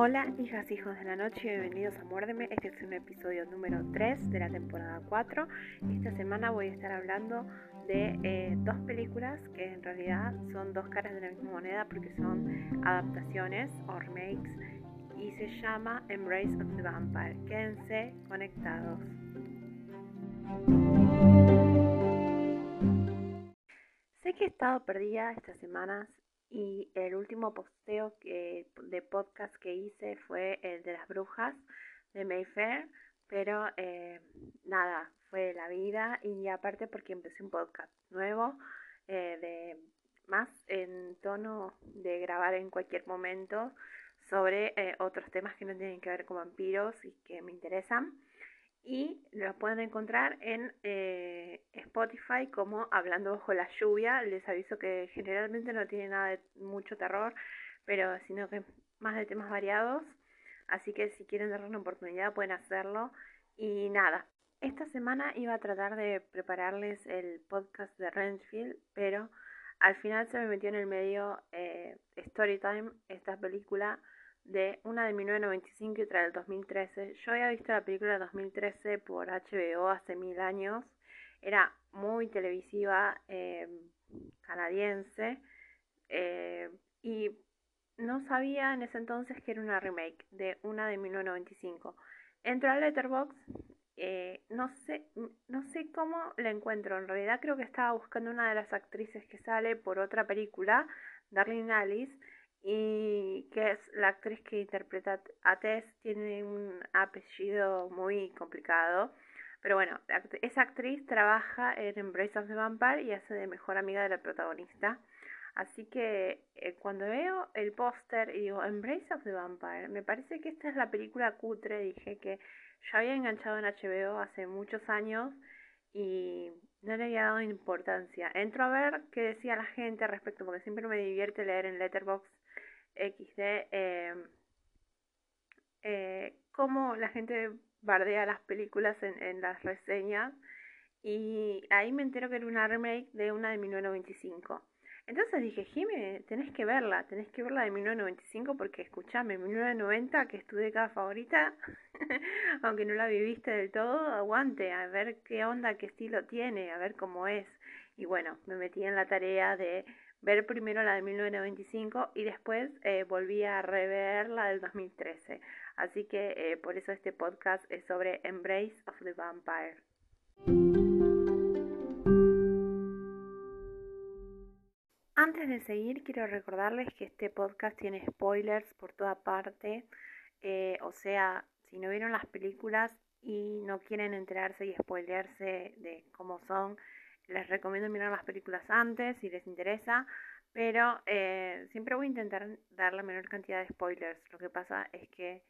Hola, hijas, hijos de la noche, bienvenidos a Muérdeme. Este es un episodio número 3 de la temporada 4. Esta semana voy a estar hablando de eh, dos películas que en realidad son dos caras de la misma moneda porque son adaptaciones o remakes y se llama Embrace of the Vampire. Quédense conectados. Sé que he estado perdida estas semanas y el último posteo que, de podcast que hice fue el de las brujas de Mayfair, pero eh, nada, fue la vida y aparte porque empecé un podcast nuevo eh, de más en tono de grabar en cualquier momento sobre eh, otros temas que no tienen que ver con vampiros y que me interesan y lo pueden encontrar en eh, Spotify como Hablando bajo la lluvia. Les aviso que generalmente no tiene nada de mucho terror, pero sino que más de temas variados. Así que si quieren darle una oportunidad pueden hacerlo. Y nada, esta semana iba a tratar de prepararles el podcast de Renfield, pero al final se me metió en el medio eh, Storytime, esta película de una de 1995 y otra del 2013. Yo había visto la película del 2013 por HBO hace mil años. Era muy televisiva, eh, canadiense, eh, y no sabía en ese entonces que era una remake de una de 1995. Entro al Letterboxd, eh, no sé, no sé cómo la encuentro. En realidad creo que estaba buscando una de las actrices que sale por otra película, Darlene Alice y que es la actriz que interpreta a Tess, tiene un apellido muy complicado. Pero bueno, esa actriz trabaja en Embrace of the Vampire y hace de mejor amiga de la protagonista. Así que eh, cuando veo el póster y digo Embrace of the Vampire, me parece que esta es la película cutre, dije que ya había enganchado en HBO hace muchos años y no le había dado importancia. Entro a ver qué decía la gente al respecto, porque siempre me divierte leer en Letterboxd XD, eh, eh, cómo la gente bardea las películas en, las reseñas y ahí me entero que era una remake de una de 1995. Entonces dije, Jimmy, tenés que verla, tenés que verla de 1995 porque escuchame, 1990, que es tu década favorita, aunque no la viviste del todo, aguante, a ver qué onda, qué estilo tiene, a ver cómo es. Y bueno, me metí en la tarea de ver primero la de 1995 y después eh, volví a rever la del 2013. Así que eh, por eso este podcast es sobre Embrace of the Vampire. Antes de seguir, quiero recordarles que este podcast tiene spoilers por toda parte. Eh, o sea, si no vieron las películas y no quieren enterarse y spoilearse de cómo son, les recomiendo mirar las películas antes si les interesa, pero eh, siempre voy a intentar dar la menor cantidad de spoilers. Lo que pasa es que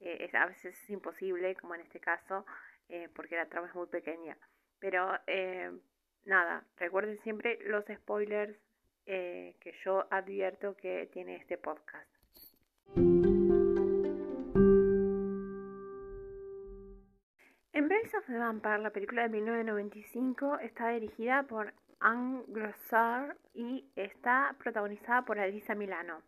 eh, a veces es imposible, como en este caso, eh, porque la trama es muy pequeña. Pero nada, recuerden siempre los spoilers que yo advierto que tiene este podcast. Of the Vampire, la película de 1995, está dirigida por Anne Grosser y está protagonizada por Alisa Milano.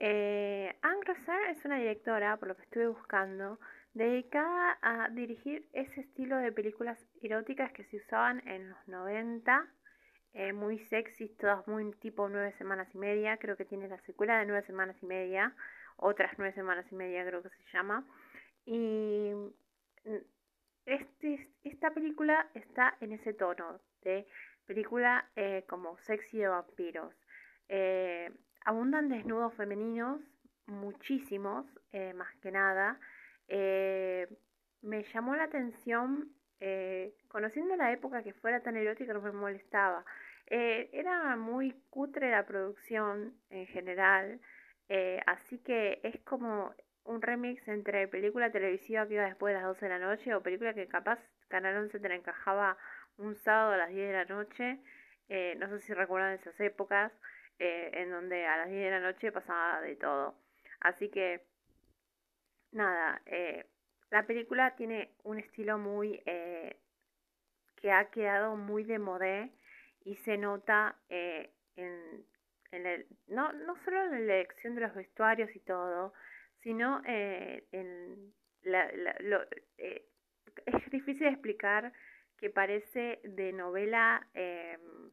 Eh, Anne Grosser es una directora, por lo que estuve buscando, dedicada a dirigir ese estilo de películas eróticas que se usaban en los 90, eh, muy sexy, todas muy tipo nueve semanas y media, creo que tiene la secuela de nueve semanas y media, otras nueve semanas y media creo que se llama, y este, esta película está en ese tono de película eh, como sexy de vampiros. Eh, abundan desnudos femeninos, muchísimos, eh, más que nada. me llamó la atención, conociendo la época que fuera tan erótica, no me molestaba. era muy cutre la producción en general, así que es como un remix entre película televisiva que iba después de las 12 de la noche o película que capaz Canal 11 te la encajaba un sábado a las 10 de la noche. Eh, no sé si recuerdan esas épocas eh, en donde a las 10 de la noche pasaba de todo. Así que, nada, eh, la película tiene un estilo muy que ha quedado muy de modé y se nota en, en el, no, no solo en la elección de los vestuarios y todo, sino eh, en eh, es difícil explicar que parece de novela em,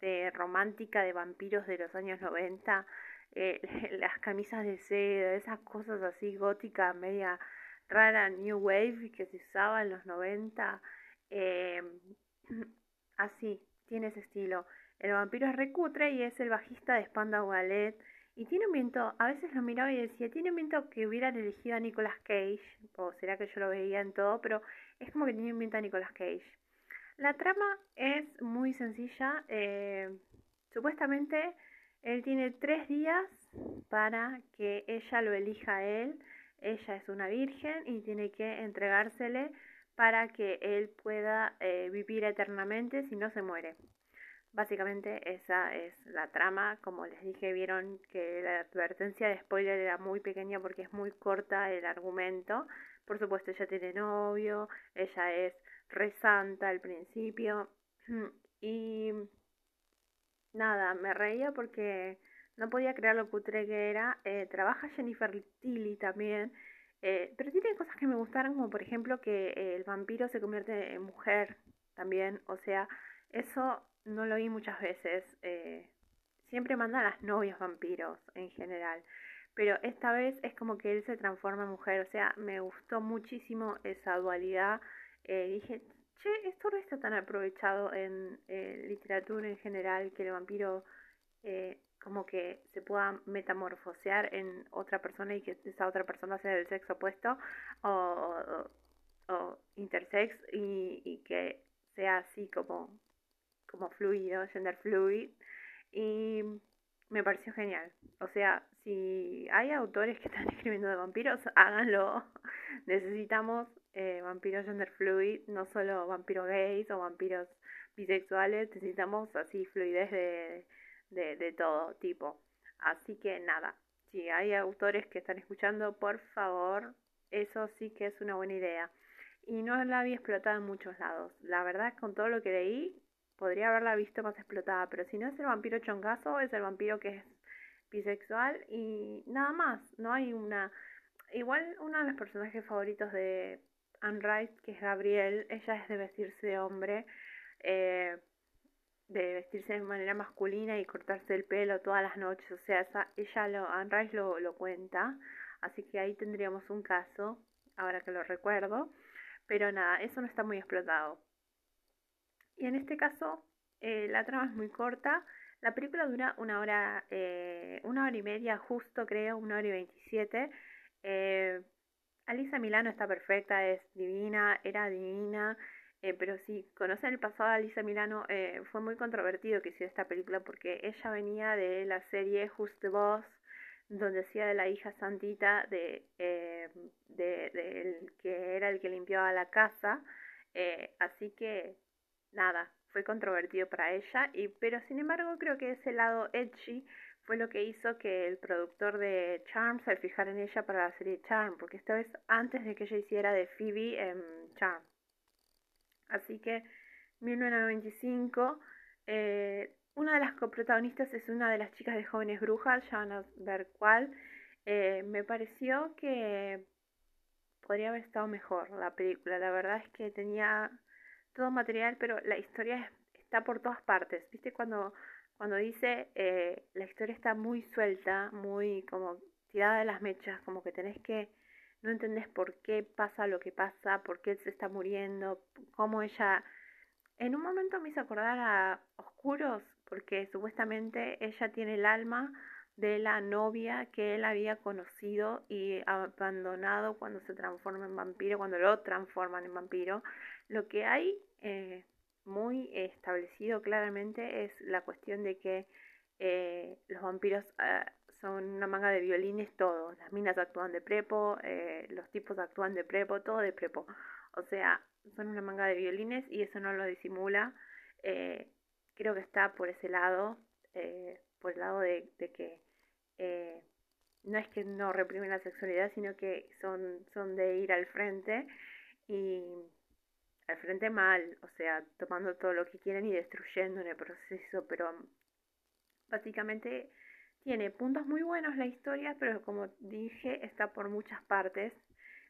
de romántica de vampiros de los años 90, eh, las camisas de seda, esas cosas así góticas, media rara, New Wave que se usaba en los 90, em, así, tiene ese estilo. El vampiro es recutre y es el bajista de Spandau Ballet. Y tiene un viento, a veces lo miraba y decía, tiene un viento que hubieran elegido a Nicolas Cage, o será que yo lo veía en todo, pero es como que tiene un viento a Nicolas Cage. La trama es muy sencilla. Eh, supuestamente él tiene tres días para que ella lo elija a él. Ella es una virgen y tiene que entregársele para que él pueda eh, vivir eternamente si no se muere. Básicamente esa es la trama. Como les dije, vieron que la advertencia de spoiler era muy pequeña porque es muy corta el argumento. Por supuesto, ella tiene novio, ella es resanta al principio. Y nada, me reía porque no podía creer lo cutre que era. Eh, trabaja Jennifer Tilly también. Eh, pero tiene cosas que me gustaron, como por ejemplo que el vampiro se convierte en mujer también. O sea, eso no lo vi muchas veces. Eh, siempre manda a las novias vampiros en general. Pero esta vez es como que él se transforma en mujer. O sea, me gustó muchísimo esa dualidad. Eh, dije, che, esto no está tan aprovechado en eh, literatura en general, que el vampiro como que se pueda metamorfosear en otra persona y que esa otra persona sea del sexo opuesto o, intersex y que sea así como como fluido, gender fluid, y me pareció genial. O sea, si hay autores que están escribiendo de vampiros, háganlo. Necesitamos eh, vampiros gender fluid, no solo vampiros gays o vampiros bisexuales, necesitamos así fluidez de, de, de todo tipo. Así que nada, si hay autores que están escuchando, por favor, eso sí que es una buena idea. Y no la había explotado en muchos lados. La verdad, con todo lo que leí, podría haberla visto más explotada, pero si no es el vampiro chongazo, es el vampiro que es bisexual y nada más, no hay una... Igual uno de los personajes favoritos de Anne que es Gabriel, ella es de vestirse de hombre, eh, de vestirse de manera masculina y cortarse el pelo todas las noches, o sea, ella lo, Anne lo, lo cuenta, así que ahí tendríamos un caso, ahora que lo recuerdo, pero nada, eso no está muy explotado. Y en este caso, eh, la trama es muy corta. La película dura una hora, eh, una hora y media, justo creo, una hora y veintisiete. Eh, Alisa Milano está perfecta, es divina, era divina. pero si conocen el pasado de Alisa Milano, fue muy controvertido que hiciera esta película porque ella venía de la serie Just the Boss, donde hacía de la hija santita de, de, de que era el que limpiaba la casa. así que nada, fue controvertido para ella, y, pero sin embargo creo que ese lado edgy fue lo que hizo que el productor de Charm se fijara en ella para la serie Charm, porque esta vez antes de que ella hiciera de Phoebe en Charm. Así que 1995, eh, una de las coprotagonistas es una de las chicas de Jóvenes Brujas, ya van a ver cuál. Eh, me pareció que podría haber estado mejor la película, la verdad es que tenía todo material, pero la historia está por todas partes. ¿Viste? Cuando, cuando dice eh, la historia está muy suelta, muy como tirada de las mechas, como que tenés que, no entendés por qué pasa lo que pasa, por qué él se está muriendo, cómo ella... En un momento me hizo acordar a Oscuros, porque supuestamente ella tiene el alma de la novia que él había conocido y abandonado cuando se transforma en vampiro, cuando lo transforman en vampiro. Lo que hay eh, muy establecido claramente es la cuestión de que eh, los vampiros ah, son una manga de violines todos. Las minas actúan de prepo, eh, los tipos actúan de prepo, todo de prepo. O sea, son una manga de violines y eso no lo disimula. creo que está por ese lado, por el lado de que no es que no reprimen la sexualidad, sino que son, son de ir al frente y al frente mal, o sea, tomando todo lo que quieren y destruyendo en el proceso, pero básicamente tiene puntos muy buenos la historia, pero como dije, está por muchas partes.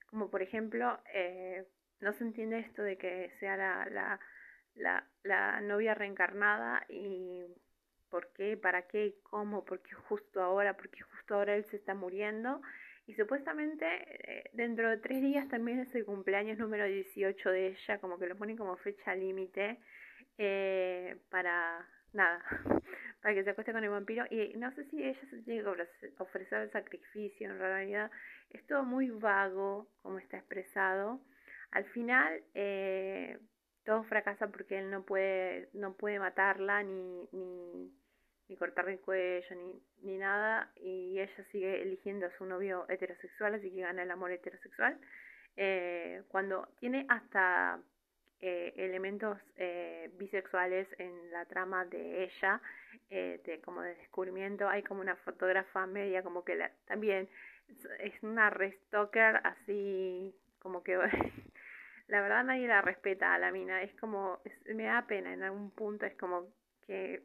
Como por ejemplo, eh, no se entiende esto de que sea la, la, la novia reencarnada y por qué, para qué, cómo, por qué justo ahora, porque justo ahora él se está muriendo. Y supuestamente eh, dentro de tres días también es el cumpleaños número 18 de ella, como que lo ponen como fecha límite eh, para nada, para que se acueste con el vampiro. Y no sé si ella se tiene que ofrecer el sacrificio, en realidad es todo muy vago como está expresado. Al final eh, todo fracasa porque él no puede, no puede matarla ni, ni, ni cortarle el cuello ni, ni nada y ella sigue eligiendo a su novio heterosexual, así que gana el amor heterosexual. Eh, cuando tiene hasta eh, elementos eh, bisexuales en la trama de ella, de, como de descubrimiento. Hay como una fotógrafa media, como que la, también es, una restocker así, como que la verdad nadie la respeta a la mina. Es como, me da pena en algún punto, es como que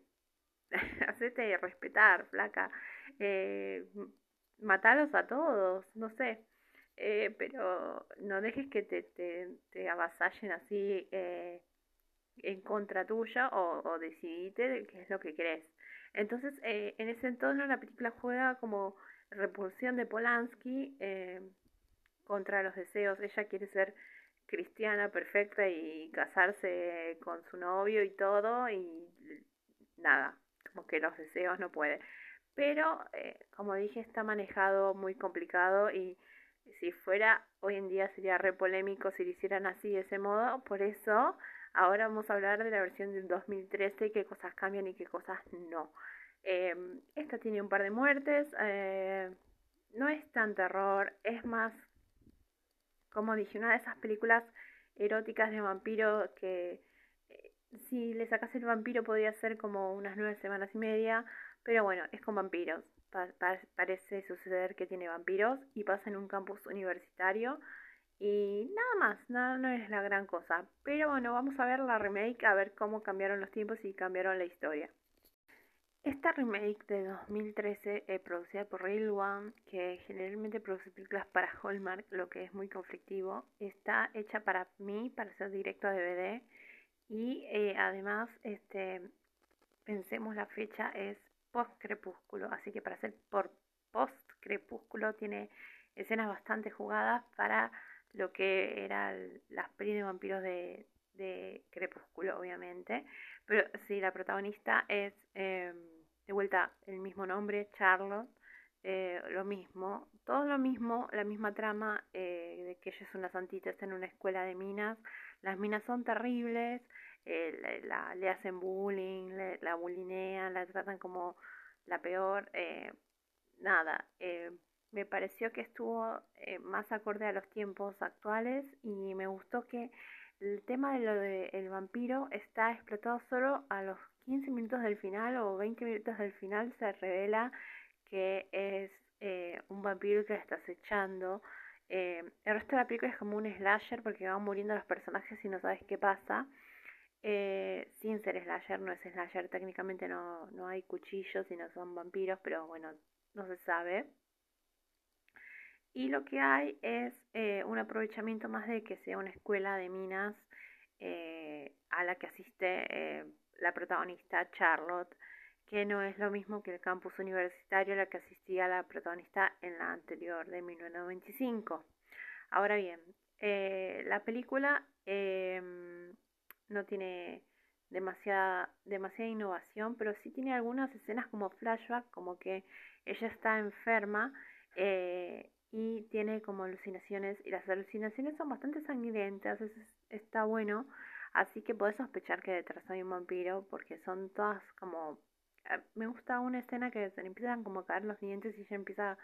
hacete respetar, flaca. Eh, a todos, no sé. Eh, pero no dejes que te, te, te avasallen así eh, en contra tuya o, o decidite qué es lo que querés. Entonces, eh, en ese entorno la película juega como repulsión de Polanski eh, contra los deseos. Ella quiere ser cristiana perfecta y casarse con su novio y todo y nada, como que los deseos no puede. Pero, eh, como dije, está manejado muy complicado y si fuera hoy en día sería re polémico si lo hicieran así de ese modo, por eso ahora vamos a hablar de la versión del 2013 y qué cosas cambian y qué cosas no. Eh, esta tiene un par de muertes, eh, no es tan terror, es más, como dije, una de esas películas eróticas de vampiro que eh, si le sacas el vampiro podría ser como unas nueve semanas y media, pero bueno, es con vampiros parece suceder que tiene vampiros y pasa en un campus universitario y nada más, nada no es la gran cosa. Pero bueno, vamos a ver la remake, a ver cómo cambiaron los tiempos y cambiaron la historia. Esta remake de 2013, eh, producida por Real One, que generalmente produce películas para Hallmark, lo que es muy conflictivo, está hecha para mí, para ser directo a DVD. Y eh, además, este, pensemos la fecha, es post-crepúsculo, así que para ser por post-crepúsculo tiene escenas bastante jugadas para lo que era las peli de vampiros de, de Crepúsculo, obviamente. Pero sí, la protagonista es em, de vuelta el mismo nombre, Charlotte. Eh, lo mismo, todo lo mismo, la misma trama eh, de que ella es una santita, está en una escuela de minas. Las minas son terribles, eh, la, le hacen bullying, la bulinean, la tratan como la peor. Nada, me pareció que estuvo más acorde a los tiempos actuales y me gustó que el tema de lo del vampiro está explotado solo a los 15 minutos del final o 20 minutos del final se revela que es un vampiro que la está acechando. el resto de la película es como un slasher porque van muriendo los personajes y no sabes qué pasa. Eh, sin ser slasher, no es slasher, técnicamente no, no hay cuchillos y no son vampiros, pero bueno, no se sabe. Y lo que hay es eh, un aprovechamiento más de que sea una escuela de minas eh, a la que asiste eh, la protagonista Charlotte, que no es lo mismo que el campus universitario a la que asistía la protagonista en la anterior de 1995. Ahora bien, la película no tiene demasiada, demasiada innovación, pero sí tiene algunas escenas como flashback, como que ella está enferma y tiene como alucinaciones, y las alucinaciones son bastante sangrientas, eso está bueno, así que puedes sospechar que detrás hay un vampiro, porque son todas como... Eh, me gusta una escena que se le empiezan como a caer los dientes y ella empieza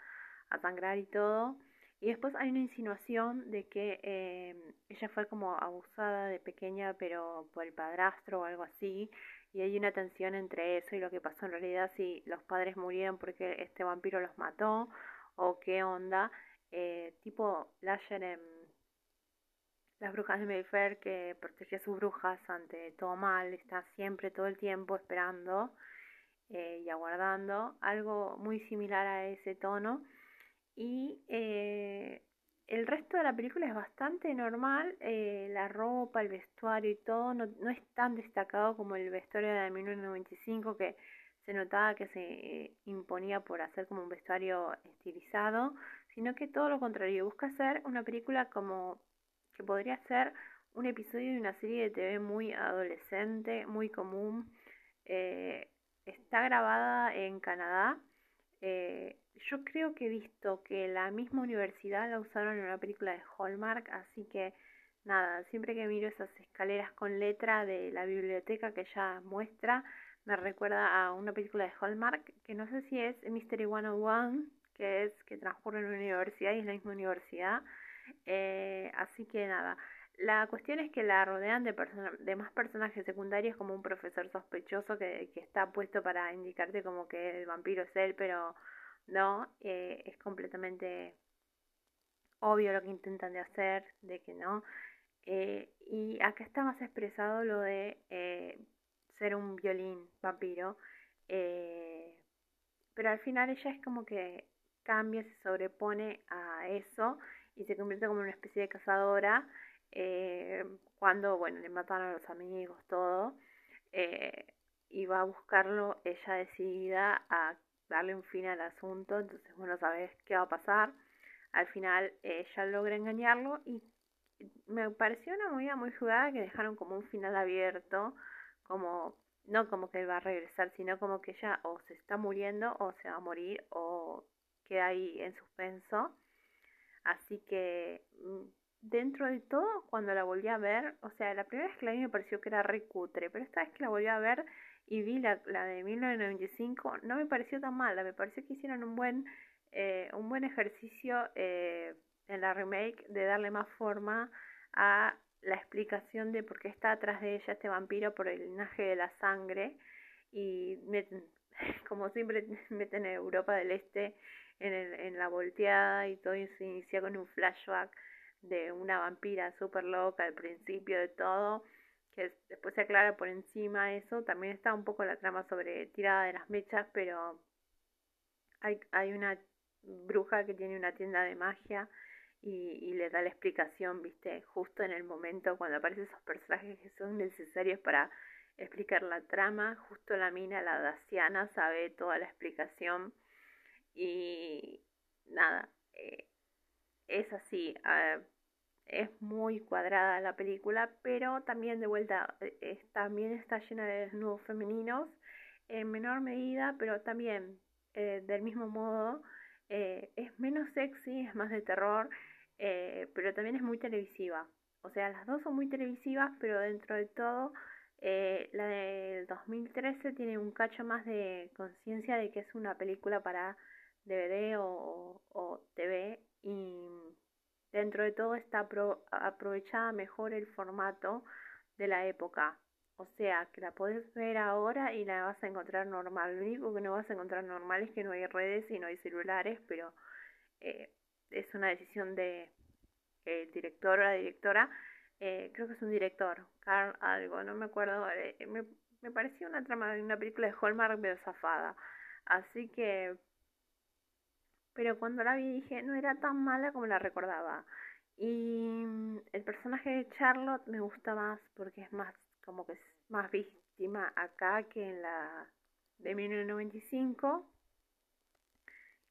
a sangrar y todo. Y después hay una insinuación de que eh, ella fue como abusada de pequeña, pero por el padrastro o algo así. Y hay una tensión entre eso y lo que pasó en realidad, si los padres murieron porque este vampiro los mató o qué onda. Eh, tipo Lasher en Las Brujas de Mayfair, que protegía a sus brujas ante todo mal, está siempre todo el tiempo esperando. y aguardando, algo muy similar a ese tono. Y el resto de la película es bastante normal, eh, la ropa, el vestuario y todo no, no, es tan destacado como el vestuario de 1995 que se notaba que se eh, imponía por hacer como un vestuario estilizado, sino que todo lo contrario, busca hacer una película como que podría ser un episodio de una serie de TV muy adolescente, muy común. Eh, está grabada en Canadá. Eh, yo creo que he visto que la misma universidad la usaron en una película de Hallmark, así que nada, siempre que miro esas escaleras con letra de la biblioteca que ella muestra, me recuerda a una película de Hallmark, que no sé si es Mystery 101, que es que transcurre en una universidad y es la misma universidad. Eh, así que nada, la cuestión es que la rodean de, de más personajes secundarios como un profesor sospechoso que, que está puesto para indicarte como que el vampiro es él, pero no, eh, es completamente obvio lo que intentan de hacer, de que no. Eh, y acá está más expresado lo de ser un violín vampiro, pero al final ella es como que cambia, se sobrepone a eso y se convierte como una especie de cazadora cuando, bueno, le matan a los amigos, todo, y va a buscarlo ella decidida a darle un fin al asunto, entonces bueno, sabes qué va a pasar. Al final ella logra engañarlo y me pareció una movida muy jugada que dejaron como un final abierto, como no como que va a regresar, sino como que ella o se está muriendo o se va a morir o queda ahí en suspenso. Así que mm, dentro de todo, cuando la volví a ver, o sea, la primera vez que la vi me pareció que era recutre, pero esta vez que la volví a ver y vi la, la de 1995, no me pareció tan mala, me pareció que hicieron un buen, eh, un buen ejercicio eh, en la remake de darle más forma a la explicación de por qué está atrás de ella este vampiro por el linaje de la sangre y como siempre meten en Europa del Este en, el, en la volteada y todo se inicia con un flashback de una vampira súper loca al principio de todo que después se aclara por encima eso. También está un poco la trama sobre tirada de las mechas, pero hay, hay una bruja que tiene una tienda de magia y, y, le da la explicación, viste, justo en el momento cuando aparecen esos personajes que son necesarios para explicar la trama, justo la mina, la daciana, sabe toda la explicación y nada, eh, es así. Uh, es muy cuadrada la película, pero también de vuelta eh, también está llena de desnudos femeninos en menor medida, pero también eh, del mismo modo es menos sexy, es más de terror, pero también es muy televisiva. O sea, las dos son muy televisivas, pero dentro de todo la del 2013 tiene un cacho más de conciencia de que es una película para DVD o, o TV y Dentro de todo está aprovechada mejor el formato de la época. O sea, que la podés ver ahora y la vas a encontrar normal. Lo único que no vas a encontrar normal es que no hay redes y no hay celulares, pero eh, es una decisión de el director o la directora. Eh, creo que es un director, Carl algo, no me acuerdo. Eh, me, me pareció una trama de una película de Hallmark medio zafada. Así que pero cuando la vi dije, no era tan mala como la recordaba. Y mm, el personaje de Charlotte me gusta más porque es más, como que es más víctima acá que en la de 1995.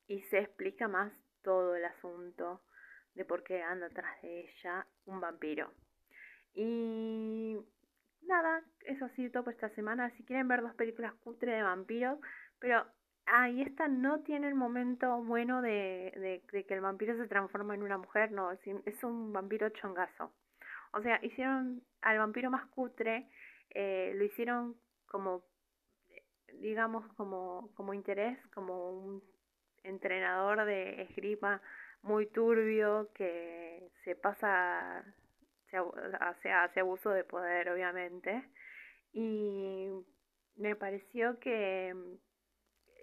Y se explica más todo el asunto de por qué anda atrás de ella un vampiro. Y nada, eso ha sido todo por esta semana. Si quieren ver dos películas cutre de vampiros, pero Ah, y esta no tiene el momento bueno de, de, que el vampiro se transforma en una mujer, no, es, un vampiro chongazo. O sea, hicieron al vampiro más cutre, eh, lo hicieron como, digamos, como, como interés, como un entrenador de esgrima muy turbio que se pasa, se hace, hace abuso de poder, obviamente. Y me pareció que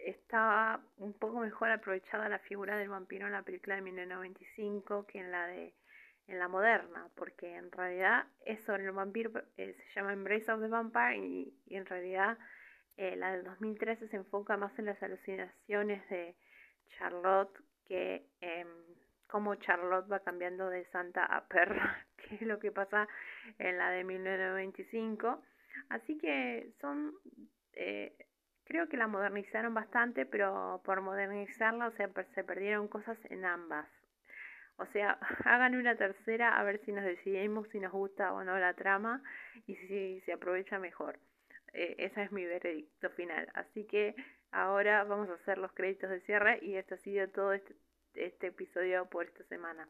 estaba un poco mejor aprovechada la figura del vampiro en la película de 1995 que en la de en la moderna, porque en realidad eso en el vampiro eh, se llama Embrace of the Vampire y, en realidad Eh, la del 2013 se enfoca más en las alucinaciones de Charlotte que eh, cómo Charlotte va cambiando de santa a perra, que es lo que pasa en la de 1995. Así que son, eh, creo que la modernizaron bastante, pero por modernizarla, o sea, se perdieron cosas en ambas. O sea, hagan una tercera a ver si nos decidimos si nos gusta o no la trama y si se aprovecha mejor. Eh, ese es mi veredicto final. Así que ahora vamos a hacer los créditos de cierre y esto ha sido todo este, este episodio por esta semana.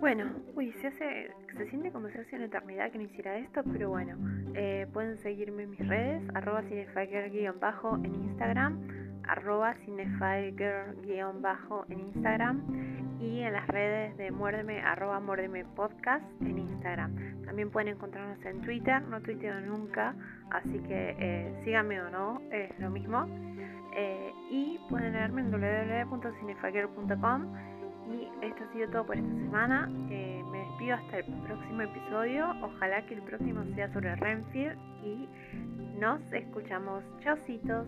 Bueno, uy, se hace, se siente como si hace una eternidad que no hiciera esto, pero bueno, eh, pueden seguirme en mis redes, arroba cinefiger-bajo en Instagram, arroba en Instagram y en las redes de Muérdeme, arroba Muérdeme Podcast en Instagram. También pueden encontrarnos en Twitter, no tuiteo nunca, así que eh, síganme o no, es lo mismo. Eh, y pueden leerme en www.cinefiger.com y esto ha sido todo por esta semana. Eh, me despido hasta el próximo episodio. Ojalá que el próximo sea sobre Renfield y nos escuchamos. Chaucitos.